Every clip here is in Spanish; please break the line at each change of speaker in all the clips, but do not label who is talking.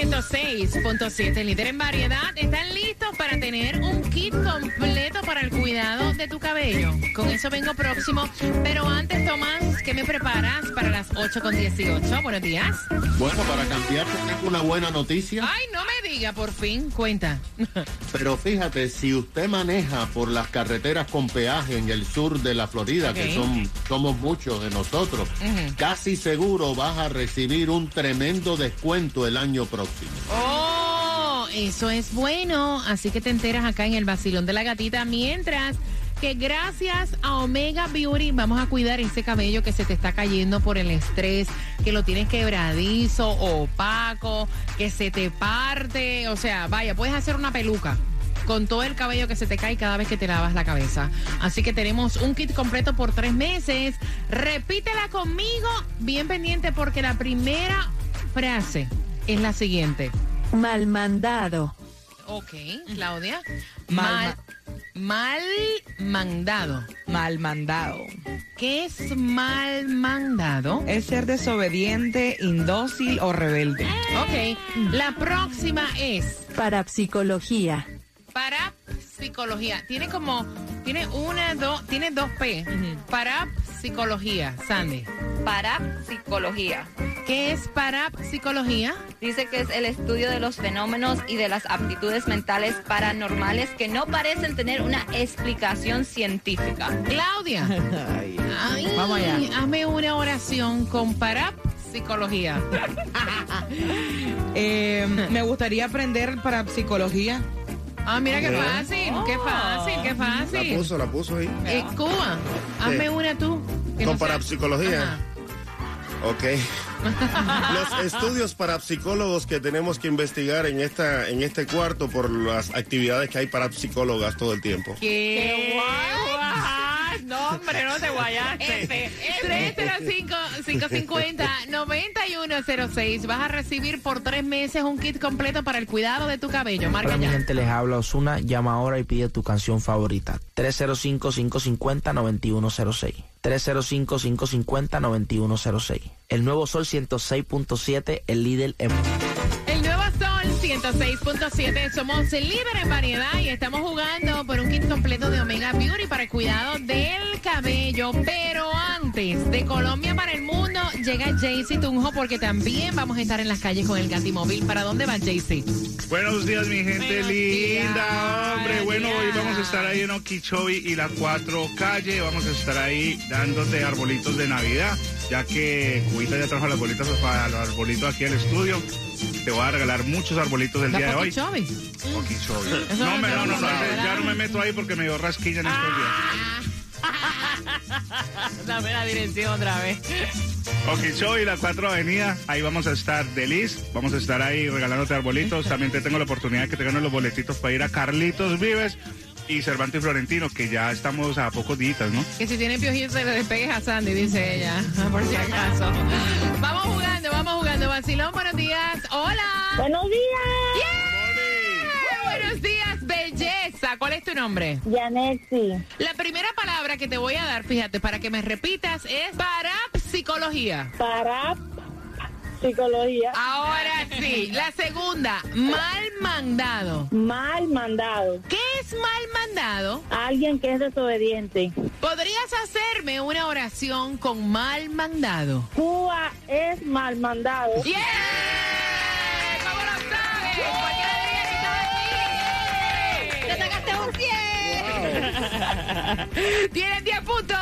106.7, líder en variedad. ¿Están listos para tener un kit completo para el cuidado de tu cabello? Con eso vengo próximo. Pero antes, Tomás, ¿qué me preparas para las 8.18? Buenos días.
Bueno, para cambiar tengo una buena noticia.
Ay, no me diga, por fin, cuenta.
Pero fíjate, si usted maneja por las carreteras con peaje en el sur de la Florida, que son somos muchos de nosotros, casi seguro vas a recibir un tremendo descuento el año próximo.
Oh, eso es bueno. Así que te enteras acá en el vacilón de la gatita. Mientras que gracias a Omega Beauty vamos a cuidar ese cabello que se te está cayendo por el estrés, que lo tienes quebradizo, opaco, que se te parte. O sea, vaya, puedes hacer una peluca con todo el cabello que se te cae cada vez que te lavas la cabeza. Así que tenemos un kit completo por tres meses. Repítela conmigo, bien pendiente, porque la primera frase es la siguiente.
Mal mandado.
Ok, Claudia.
Mal-
mal, mal mandado.
Mal mandado.
¿Qué es mal mandado?
Es ser desobediente, indócil o rebelde.
Ok, la próxima es
Parapsicología.
para psicología. Tiene como, tiene una, dos, tiene dos P. Para psicología, Sandy.
Parapsicología.
¿Qué es para psicología?
Dice que es el estudio de los fenómenos y de las aptitudes mentales paranormales que no parecen tener una explicación científica.
Claudia. Ay,
Vamos allá.
Hazme una oración con para psicología.
Eh, me gustaría aprender para psicología.
Ah, mira qué fácil, qué fácil, qué
La
fácil.
puso, la puso ahí.
Eh, Cuba, hazme una tú.
Con
no
parapsicología.
Ajá.
Ok. Los estudios parapsicólogos que tenemos que investigar en esta en este cuarto por las actividades que hay parapsicólogas todo el tiempo.
¿Qué? No, hombre, no te guayaste. 305-550-9106. Vas a recibir por tres meses un kit completo para el cuidado de tu cabello. Marca
Hola mi
ya.
gente, les habla Osuna. Llama ahora y pide tu canción favorita. 305-550-9106. 305-550-9106. El nuevo Sol 106.7, el líder en...
El nuevo Sol 106.7. Somos el líder en variedad y estamos jugando por un kit completo de Omega Beauty para el cuidado del cabello. Pero antes de Colombia para el mundo, llega Jaycee Tunjo porque también vamos a estar en las calles con el Gatimóvil. ¿Para dónde va Jaycee?
Buenos días, mi gente
Buenos
linda,
días,
hombre. Bueno, hoy vamos a estar ahí en Okeechobee y la 4 calle. Vamos a estar ahí dándote arbolitos de Navidad, ya que Cubita ya trajo las bolitas para los arbolitos aquí al estudio. Te voy a regalar muchos arbolitos el día de hoy. No,
no
me- no, no, no, ya no me meto ahí porque me dio rasquilla en estos días.
Dame la dirección otra vez.
Okeechobee, la 4 Avenida, ahí vamos a estar de Liz, vamos a estar ahí regalándote arbolitos, también te tengo la oportunidad de que te ganes los boletitos para ir a Carlitos Vives y Cervantes y Florentino, que ya estamos a pocos días, ¿no?
Que si tiene piojito se le despegues a Sandy, dice ella, por si acaso. Vamos jugando, vamos jugando. Vacilón, buenos días. Hola.
Buenos días,
Yeah. Buenos días, belleza. ¿Cuál es tu nombre?
Yanexi.
La primera palabra que te voy a dar, fíjate, para que me repitas, es parapsicología.
Para psicología.
Ahora sí. La segunda, mal mandado.
Mal mandado.
¿Qué es mal mandado?
Alguien que es desobediente.
¿Podrías hacerme una oración con mal mandado?
Cuba es mal mandado.
¡Yeah! Tienes 10 puntos.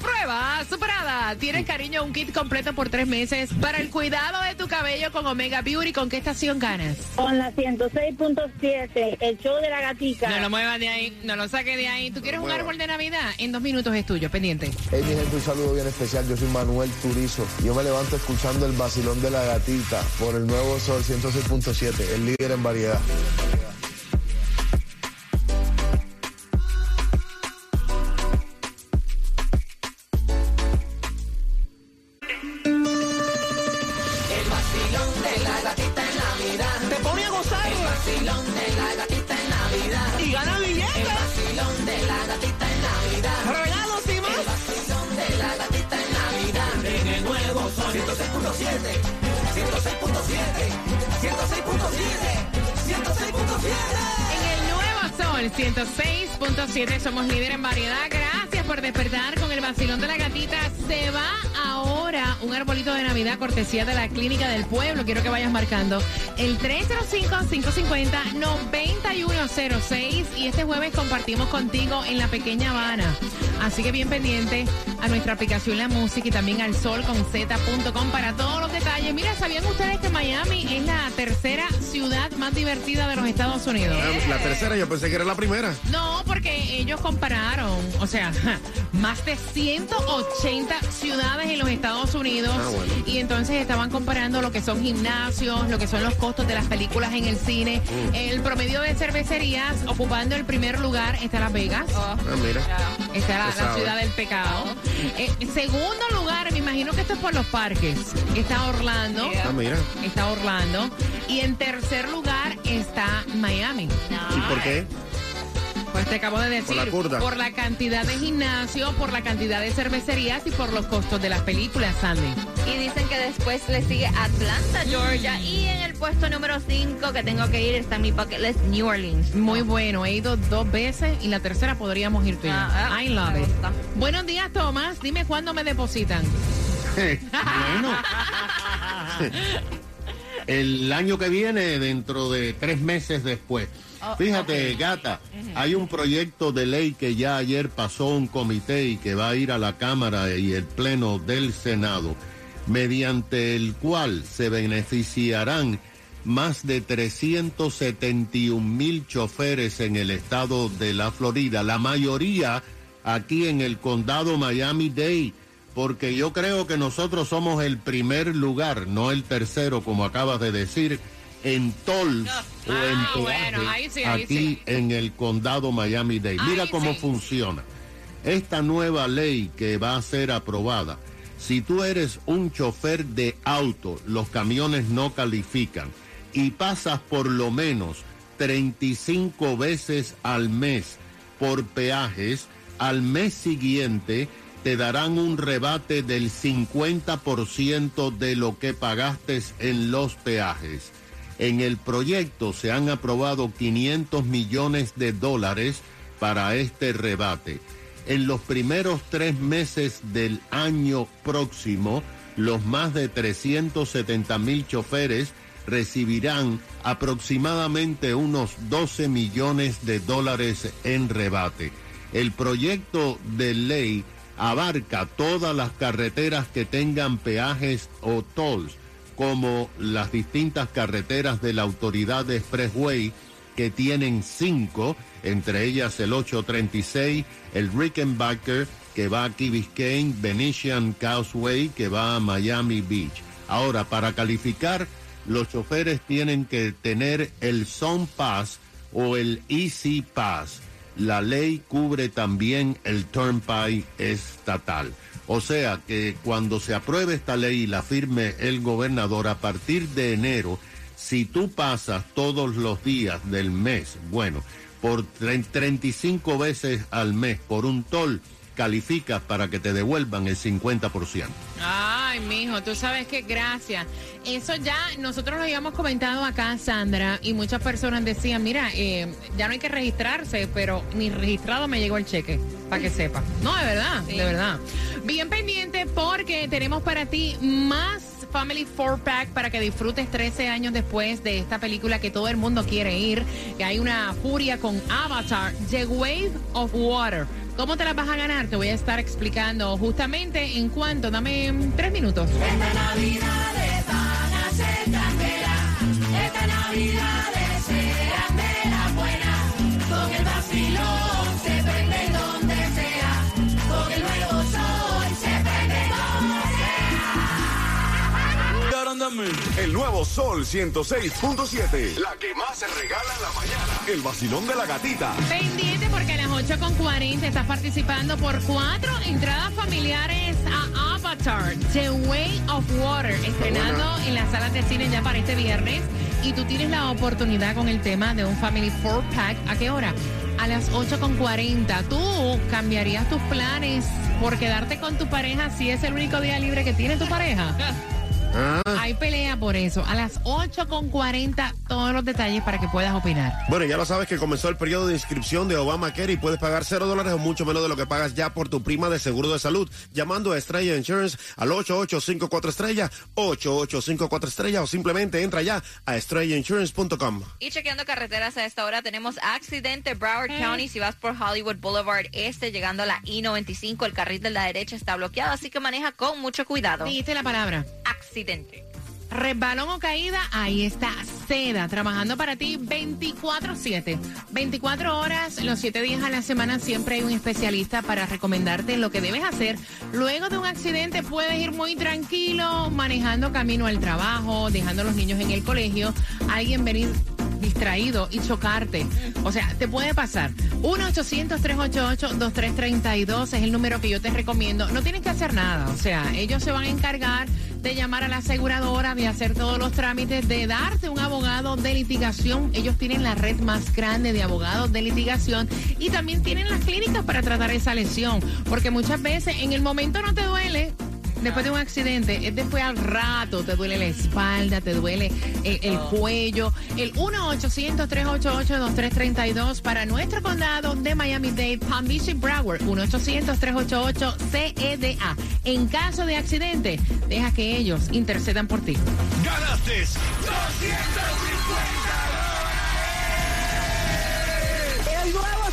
Prueba superada. Tienes cariño un kit completo por tres meses para el cuidado de tu cabello con Omega Beauty. ¿Con qué estación ganas?
Con la 106.7, el show de la gatica.
No lo muevas de ahí, no lo saques de ahí. ¿Tú quieres un árbol de Navidad? En dos minutos es tuyo, pendiente.
Hey, mi gente, un saludo bien especial. Yo soy Manuel Turizo. Yo me levanto escuchando el vacilón de la gatita por el nuevo Sol 106.7, el líder en variedad.
Y gana billetes. El vacilón de la gatita en Navidad. Regalos y más. El vacilón de la gatita en Navidad. En el nuevo Sol 106.7. 106.7. 106.7. 106.7.
En el nuevo Sol 106.7 somos líder en variedad. Gracias por despertar con el vacilón de la gatita. Se va ahora un arbolito de Navidad cortesía de la Clínica del Pueblo. Quiero que vayas marcando el 305-550-9106 y este jueves compartimos contigo en la pequeña Habana. Así que bien pendiente a nuestra aplicación La Música y también al sol con z.com para todos Mira, ¿sabían ustedes que Miami es la tercera ciudad más divertida de los Estados Unidos?
La tercera, yo pensé que era la primera.
No, porque ellos compararon, o sea, más de 180 ciudades en los Estados Unidos
Ah, bueno.
y entonces estaban comparando lo que son gimnasios, lo que son los costos de las películas en el cine.
Mm.
El promedio de cervecerías ocupando el primer lugar está Las Vegas.
Ah, mira.
Está la, la
sabe.
ciudad del pecado. Eh, segundo lugar, me imagino que esto es por los parques. Está Orlando.
Ah, mira.
Está Orlando. Y en tercer lugar está Miami.
¿Y por qué?
Pues te acabo de decir.
Por la curda.
Por la cantidad de gimnasio, por la cantidad de cervecerías y por los costos de las películas, Sandy.
Y dicen que después le sigue Atlanta, Georgia. Y en el puesto número 5 que tengo que ir está en mi bucket list, New Orleans.
Muy bueno. He ido dos veces y la tercera podríamos ir tú y yo.
Ah, ah,
I love it.
gusta.
Buenos días, Tomás. Dime cuándo me depositan.
bueno. El año que viene, dentro de tres meses después.
Oh,
Fíjate, gata, hay un proyecto de ley que ya ayer pasó un comité y que va a ir a la Cámara y el Pleno del Senado, mediante el cual se beneficiarán más de 371 mil choferes en el estado de la Florida, la mayoría aquí en el condado Miami-Dade, porque yo creo que nosotros somos el primer lugar, no el tercero, como acabas de decir, en tolls o en
Ah, bueno, ahí sí, ahí
aquí
sí.
en el condado Miami-Dade. Mira
Ahí
cómo
sí.
funciona. Esta nueva ley que va a ser aprobada, si tú eres un chofer de auto, los camiones no califican y pasas por lo menos 35 veces al mes por peajes, al mes siguiente te darán un rebate del 50% de lo que pagaste en los peajes. En el proyecto se han aprobado 500 millones de dólares para este rebate. En los primeros tres meses del año próximo, los más de 370 mil choferes recibirán aproximadamente unos 12 millones de dólares en rebate. El proyecto de ley abarca todas las carreteras que tengan peajes o tolls, como las distintas carreteras de la autoridad de Expressway, que tienen cinco, entre ellas el 836, el Rickenbacker, que va a Key Biscayne, Venetian Causeway, que va a Miami Beach. Ahora, para calificar, los choferes tienen que tener el Zone Pass o el Easy Pass. La ley cubre también el Turnpike estatal. O sea que cuando se apruebe esta ley y la firme el gobernador a partir de enero, si tú pasas todos los días del mes, bueno, por tre- 35 veces al mes por un toll, calificas para que te devuelvan el 50%.
Ay, mijo, tú sabes que gracias. Eso ya nosotros lo habíamos comentado acá, Sandra, y muchas personas decían, mira, eh, ya no hay que registrarse, pero ni registrado me llegó el cheque, para que sepa. No, de verdad, de verdad. Bien pendiente porque tenemos para ti más Family 4-Pack para que disfrutes 13 años después de esta película que todo el mundo quiere ir, que hay una furia con Avatar, The Wave of Water. ¿Cómo te las vas a ganar? Te voy a estar explicando justamente en cuanto. Dame tres minutos.
El nuevo Sol
106.7. La que más se regala en la mañana. El vacilón de la gatita.
Pendiente porque a las 8.40 estás participando por cuatro entradas familiares a Avatar, The Way of Water, estrenando en las salas de cine ya para este viernes. Y tú tienes la oportunidad con el tema de un Family 4-Pack. ¿A qué hora? A las 8.40. ¿Tú cambiarías tus planes por quedarte con tu pareja si es el único día libre que tiene tu pareja? Hay pelea por eso. A las 8.40 todos los detalles para que puedas opinar.
Bueno, ya lo sabes que comenzó el periodo de inscripción de Obamacare y puedes pagar cero dólares o mucho menos de lo que pagas ya por tu prima de seguro de salud. Llamando a Estrella Insurance al 8854 Estrella, 8854 Estrella o simplemente entra ya a estrellainsurance.com.
Y chequeando carreteras a esta hora tenemos accidente Broward County si vas por Hollywood Boulevard Este llegando a la I-95 el carril de la derecha está bloqueado así que maneja con mucho cuidado.
Dijiste la palabra.
Accidente.
Resbalón o caída, ahí está Seda, trabajando para ti 24-7. 24 horas, los 7 días a la semana, siempre hay un especialista para recomendarte lo que debes hacer. Luego de un accidente puedes ir muy tranquilo, manejando camino al trabajo, dejando a los niños en el colegio, alguien venir distraído y chocarte. O sea, te puede pasar. 1-800-388-2332 es el número que yo te recomiendo. No tienes que hacer nada. O sea, ellos se van a encargar de llamar a la aseguradora, de hacer todos los trámites, de darte un abogado de litigación. Ellos tienen la red más grande de abogados de litigación y también tienen las clínicas para tratar esa lesión. Porque muchas veces en el momento no te duele, después de un accidente, es después al rato, te duele la espalda, te duele el, el cuello. El 1-800-388-2332 para nuestro condado de Miami-Dade, Palm Beach y Broward. 1-800-388-CEDA. En caso de accidente, deja que ellos intercedan por ti.
Ganaste 250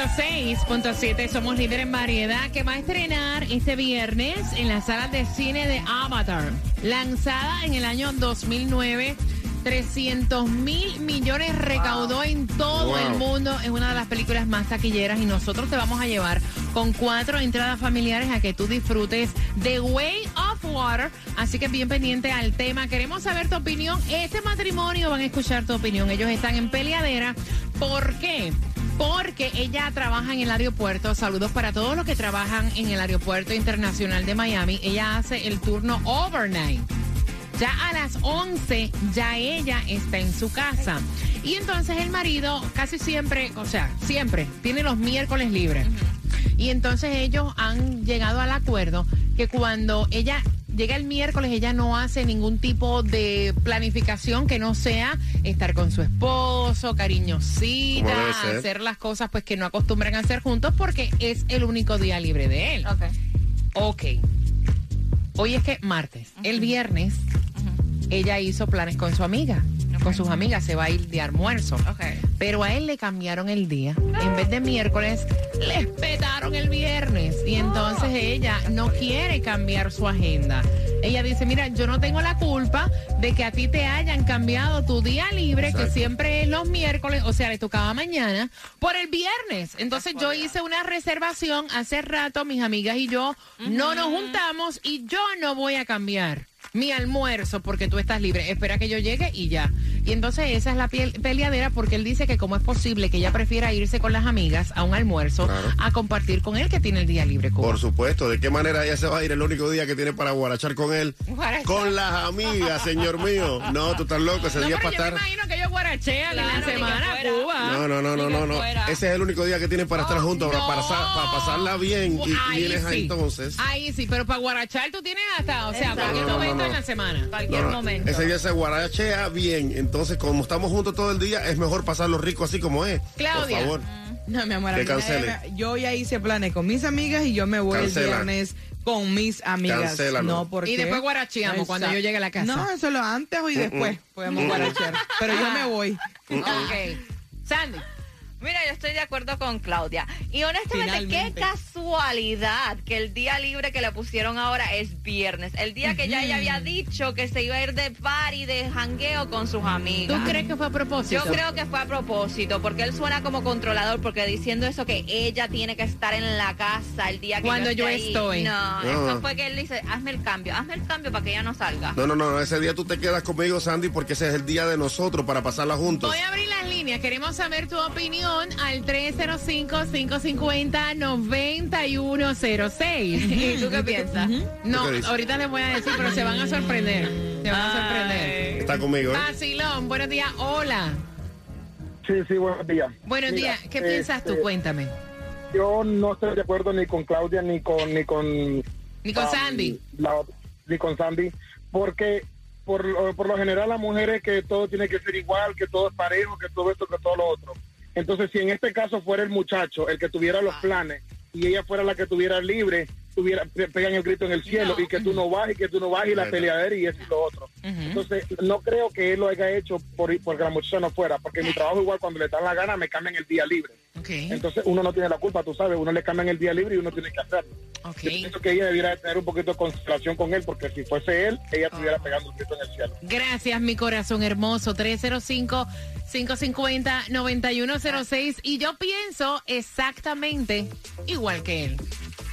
106.7 somos líderes en variedad que va a estrenar este viernes en las salas de cine de Avatar. Lanzada en el año 2009, 300 mil millones recaudó en todo
Wow.
el mundo. Es una de las películas más taquilleras y nosotros te vamos a llevar con cuatro entradas familiares a que tú disfrutes The Way of Water. Así que bien pendiente al tema. Queremos saber tu opinión. Este matrimonio van a escuchar tu opinión. Ellos están en peleadera. ¿Por qué? Porque ella trabaja en el aeropuerto. Saludos para todos los que trabajan en el aeropuerto internacional de Miami. Ella hace el turno overnight. Ya a las 11, ya ella está en su casa. Y entonces el marido casi siempre, o sea, siempre tiene los miércoles libres. Y entonces ellos han llegado al acuerdo que cuando ella llega el miércoles, ella no hace ningún tipo de planificación que no sea estar con su esposo, cariñosita, hacer las cosas pues que no acostumbran a hacer juntos porque es el único día libre de él. Ok. Hoy es que martes. El viernes ella hizo planes con su amiga. Con sus amigas se va a ir de almuerzo. Pero a él le cambiaron el día. En vez de miércoles, le petaron el viernes. Y entonces ella no quiere cambiar su agenda. Ella dice, mira, yo no tengo la culpa de que a ti te hayan cambiado tu día libre, que siempre es los miércoles, o sea, le tocaba mañana, por el viernes. Entonces yo hice una reservación hace rato, mis amigas y yo no nos juntamos y yo no voy a cambiar mi almuerzo porque tú estás libre. Espera que yo llegue y ya. Y entonces esa es la piel- peleadera porque él dice que cómo es posible que ella prefiera irse con las amigas a un almuerzo a compartir con él que tiene el día libre. Cuba.
Por supuesto, ¿de qué manera ella se va a ir el único día que tiene para guarachar con él?
Guarachar.
Con las amigas, señor mío. No, tú estás loco, ese
No,
día
pero
es
yo
para
me
estar...
imagino que ellos guarachean en la semana. Cuba.
No, no, no, no, no, no. Ese es el único día que tienen para estar juntos, para, para, pasar- para pasarla bien. Y, y
Ahí
vienes ahí entonces.
Ahí sí, pero para guarachar tú tienes hasta, o sea,
Exacto.
cualquier
No, no,
momento
no.
en la semana.
Cualquier
No, no,
momento.
Ese día se guarachea bien. Entonces, como estamos juntos todo el día, es mejor pasarlo rico así como es.
Claudia.
Por favor.
No, mi amor, a
Que
mí nadie
cancele.
me- yo ya hice planes con mis amigas y yo me voy
Cancela.
el viernes con mis amigas.
Cancélalo.
No, porque
Y después guaracheamos cuando yo llegue a la casa.
No, eso lo antes y después podemos guarachear. Pero yo me voy.
Ok. Sandy.
Mira, yo estoy de acuerdo con Claudia. Y honestamente,
Finalmente.
qué casualidad que el día libre que le pusieron ahora es viernes. El día que ya ella había dicho que se iba a ir de party, de jangueo con sus amigas.
¿Tú crees que fue a propósito?
Yo creo que fue a propósito, porque él suena como controlador, porque diciendo eso que ella tiene que estar en la casa el día que
Cuando
yo,
yo
esté ahí.
estoy.
No,
No.
eso fue que él dice, hazme el cambio, hazme el cambio para que ella no salga.
No, no, no, no, ese día tú te quedas conmigo, Sandy, porque ese es el día de nosotros para pasarla juntos.
Voy a abrir las líneas. Queremos saber tu opinión al 305-550-9106.
¿Y tú qué piensas?
No, ahorita les voy a decir, pero se van a sorprender. Se van a sorprender.
Está conmigo, ¿eh?
Buenos días. Hola.
Sí, sí, buenos días.
Buenos
Mira,
días. ¿Qué piensas tú?
este,
Cuéntame.
Yo no estoy de acuerdo ni con Claudia ni con ni con
Ni con
um,
Sandy.
la- ni con Sandy, porque por, lo- por lo general las mujeres que todo tiene que ser igual, que todo es parejo, que todo esto, que todo lo otro. Entonces, si en este caso fuera el muchacho el que tuviera los planes y ella fuera la que tuviera libre, tuviera pe- pegan el grito en el cielo y que tú no vas y que tú no vas y la peleadera y eso y lo otro. Entonces, no creo que él lo haya hecho por porque la muchacha no fuera, porque mi trabajo igual cuando le dan la gana me cambian el día libre. Entonces uno no tiene la culpa, tú sabes, uno le cambian el día libre y uno tiene que hacerlo. Yo pienso que ella debiera tener un poquito de consideración con él, porque si fuese él, ella estuviera pegando un grito en el cielo.
Gracias, mi corazón hermoso. 305-550-9106. Y yo pienso exactamente igual que él.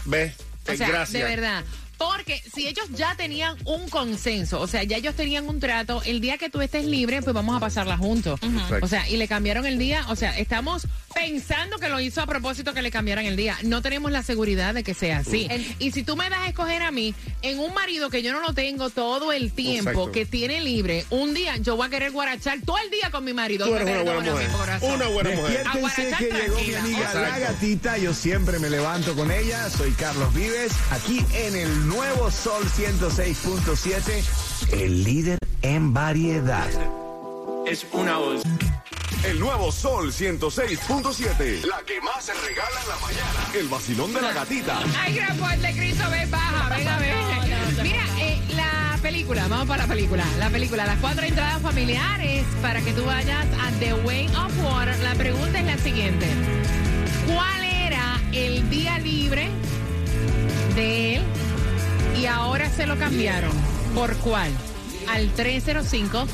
Ve,
O
eh,
sea,
gracias.
de verdad. Porque si ellos ya tenían un consenso, o sea, ya ellos tenían un trato, el día que tú estés libre, pues vamos a pasarla juntos.
Exacto.
O sea, y le cambiaron el día, o sea, estamos pensando que lo hizo a propósito que le cambiaran el día. No tenemos la seguridad de que sea así. Y si tú me das a escoger a mí, en un marido que yo no lo tengo todo el tiempo,
Exacto.
que tiene libre, un día yo voy a querer guarachar todo el día con mi marido.
Tú eres una buena mujer.
corazón.
Una buena mujer.
Despiértense
Aguarachar
que llegó mi
tranquila.
amiga la gatita. Yo siempre me levanto con ella. Soy Carlos Vives, aquí en el nuevo Sol 106.7, el líder en variedad.
Es una voz. El nuevo Sol 106.7. La que más se regala en la mañana. El vacilón de la gatita.
Ay, gran fuerte, Cristo, ven, baja, venga, ven. Mira, eh, la película, vamos para la película. La película, las cuatro entradas familiares para que tú vayas a The Way of Water. La pregunta es la siguiente. ¿Cuál era el día libre de él y ahora se lo cambiaron? ¿Por cuál? Al 305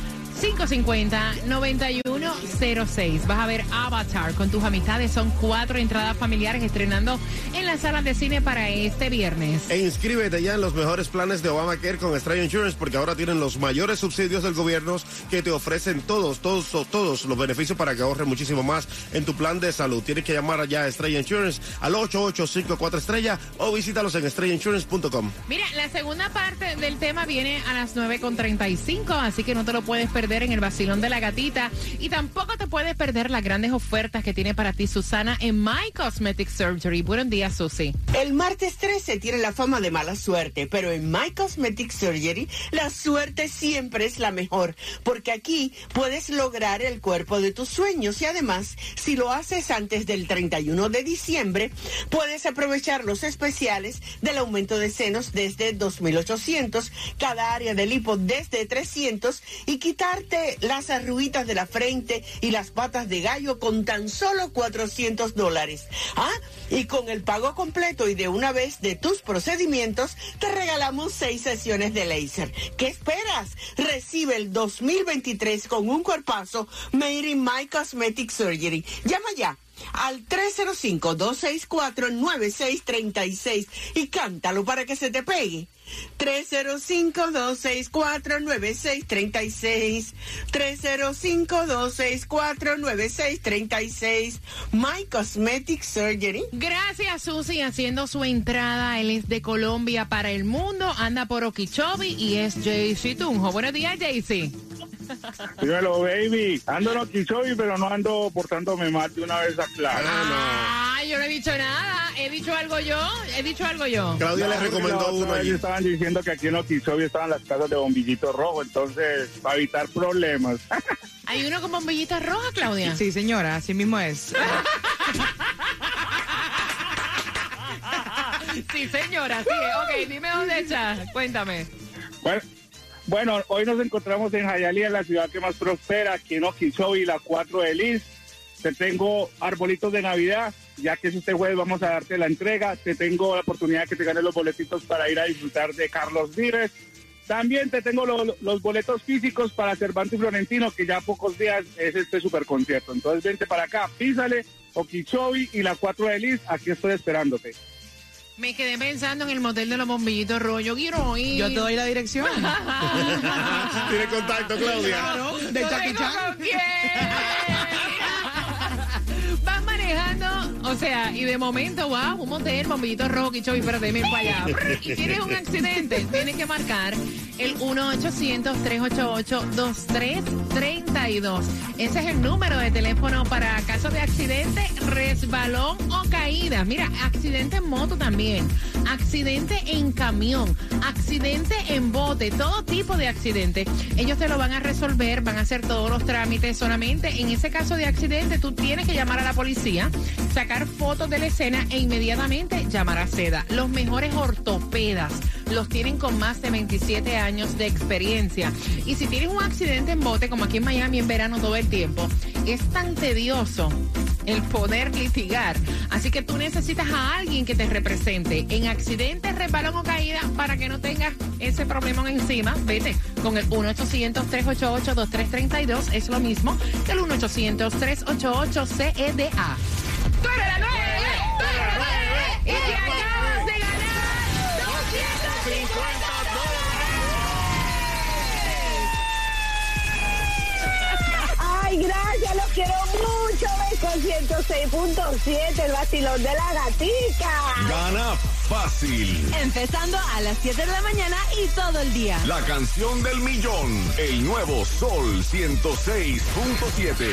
550-9106. Vas a ver Avatar con tus amistades. Son cuatro entradas familiares estrenando en las salas de cine para este viernes.
E inscríbete ya en los mejores planes de Obamacare con Estrella Insurance porque ahora tienen los mayores subsidios del gobierno que te ofrecen todos, todos, todos los beneficios para que ahorres muchísimo más en tu plan de salud. Tienes que llamar allá a Estrella Insurance al 8854 Estrella o visítalos en estrellainsurance.com.
Mira, la segunda parte del tema viene a las 9.35, así que no te lo puedes perder en el vacilón de la gatita. Y tampoco te puedes perder las grandes ofertas que tiene para ti Susana en My Cosmetic Surgery. Buenos días, Susi.
El martes 13 tiene la fama de mala suerte, pero en My Cosmetic Surgery la suerte siempre es la mejor, porque aquí puedes lograr el cuerpo de tus sueños y además, si lo haces antes del 31 de diciembre, puedes aprovechar los especiales del aumento de senos desde 2.800, cada área del hipo desde 300 y quitarte las arruguitas de la frente y las patas de gallo con tan solo 400 dólares. Ah, y con el pago completo y de una vez de tus procedimientos, te regalamos seis sesiones de láser. ¿Qué esperas? Recibe el 2023 con un cuerpazo Made in My Cosmetic Surgery. Llama ya al 305-264-9636 y cántalo para que se te pegue. 305-264-9636. 305-264-9636. My Cosmetic Surgery.
Gracias, Susi, haciendo su entrada. Él es de Colombia para el mundo, anda por Okeechobee y es JC Tunjo. Buenos días, JC.
Dímelo, baby. Ando en Okeechobee, pero no ando portándome mal de una vez a claro.
Ah, yo no he dicho nada. ¿He dicho algo yo? ¿He dicho algo yo?
Claudia le recomendó
No,
uno allí.
Estaban diciendo que aquí en Okeechobee estaban las casas de bombillito rojo, entonces, para evitar problemas.
¿Hay uno con bombillita roja, Claudia?
Sí, señora, así mismo es.
sí, señora, sí. Ok, dime dónde está. Cuéntame.
Bueno, bueno, hoy nos encontramos en Hialeah, la ciudad que más prospera, aquí en Okeechobee, la 4 de Liz. Te tengo arbolitos de Navidad, ya que este jueves vamos a darte la entrega. Te tengo la oportunidad de que te ganes los boletitos para ir a disfrutar de Carlos Vives. También te tengo lo- los boletos físicos para Cervantes Florentino, que ya a pocos días es este super concierto. Entonces vente para acá, písale, Okeechobee y la 4 de Liz, aquí estoy esperándote.
Me quedé pensando en el motel de los bombillitos rojo. Yo quiero ir.
Yo te doy la dirección.
Tiene contacto, Claudia.
Claro, de
No
Jackie
tengo
Chan.
O sea, y de momento, wow, un motel, bombillito rojo, quicho, y espérate, ven para allá. Y tienes un accidente, tienes que marcar el 1-800-388-2332. Ese es el número de teléfono para casos de accidente, resbalón o caída. Mira, accidente en moto también, accidente en camión, accidente en bote, todo tipo de accidente. Ellos te lo van a resolver, van a hacer todos los trámites. Solamente en ese caso de accidente, tú tienes que llamar a la policía, sacar fotos de la escena e inmediatamente llamar a SEDA. Los mejores ortopedas los tienen con más de 27 años de experiencia. Y si tienes un accidente en bote, como aquí en Miami en verano todo el tiempo, es tan tedioso el poder litigar. Así que tú necesitas a alguien que te represente en accidentes, resbalón o caída para que no tengas ese problema encima. Vete con el 1-800-388-2332. Es lo mismo que el 1-800-388-CEDA. ¡Tú eres la nueve! ¡Tú eres la nueve! ¡Y te acabas de ganar 250
Ay, gracias, quiero mucho. Con 106.7, el vacilón de la gatica.
Gana fácil.
Empezando a las 7 de la mañana y todo el día.
La canción del millón. El nuevo Sol 106.7.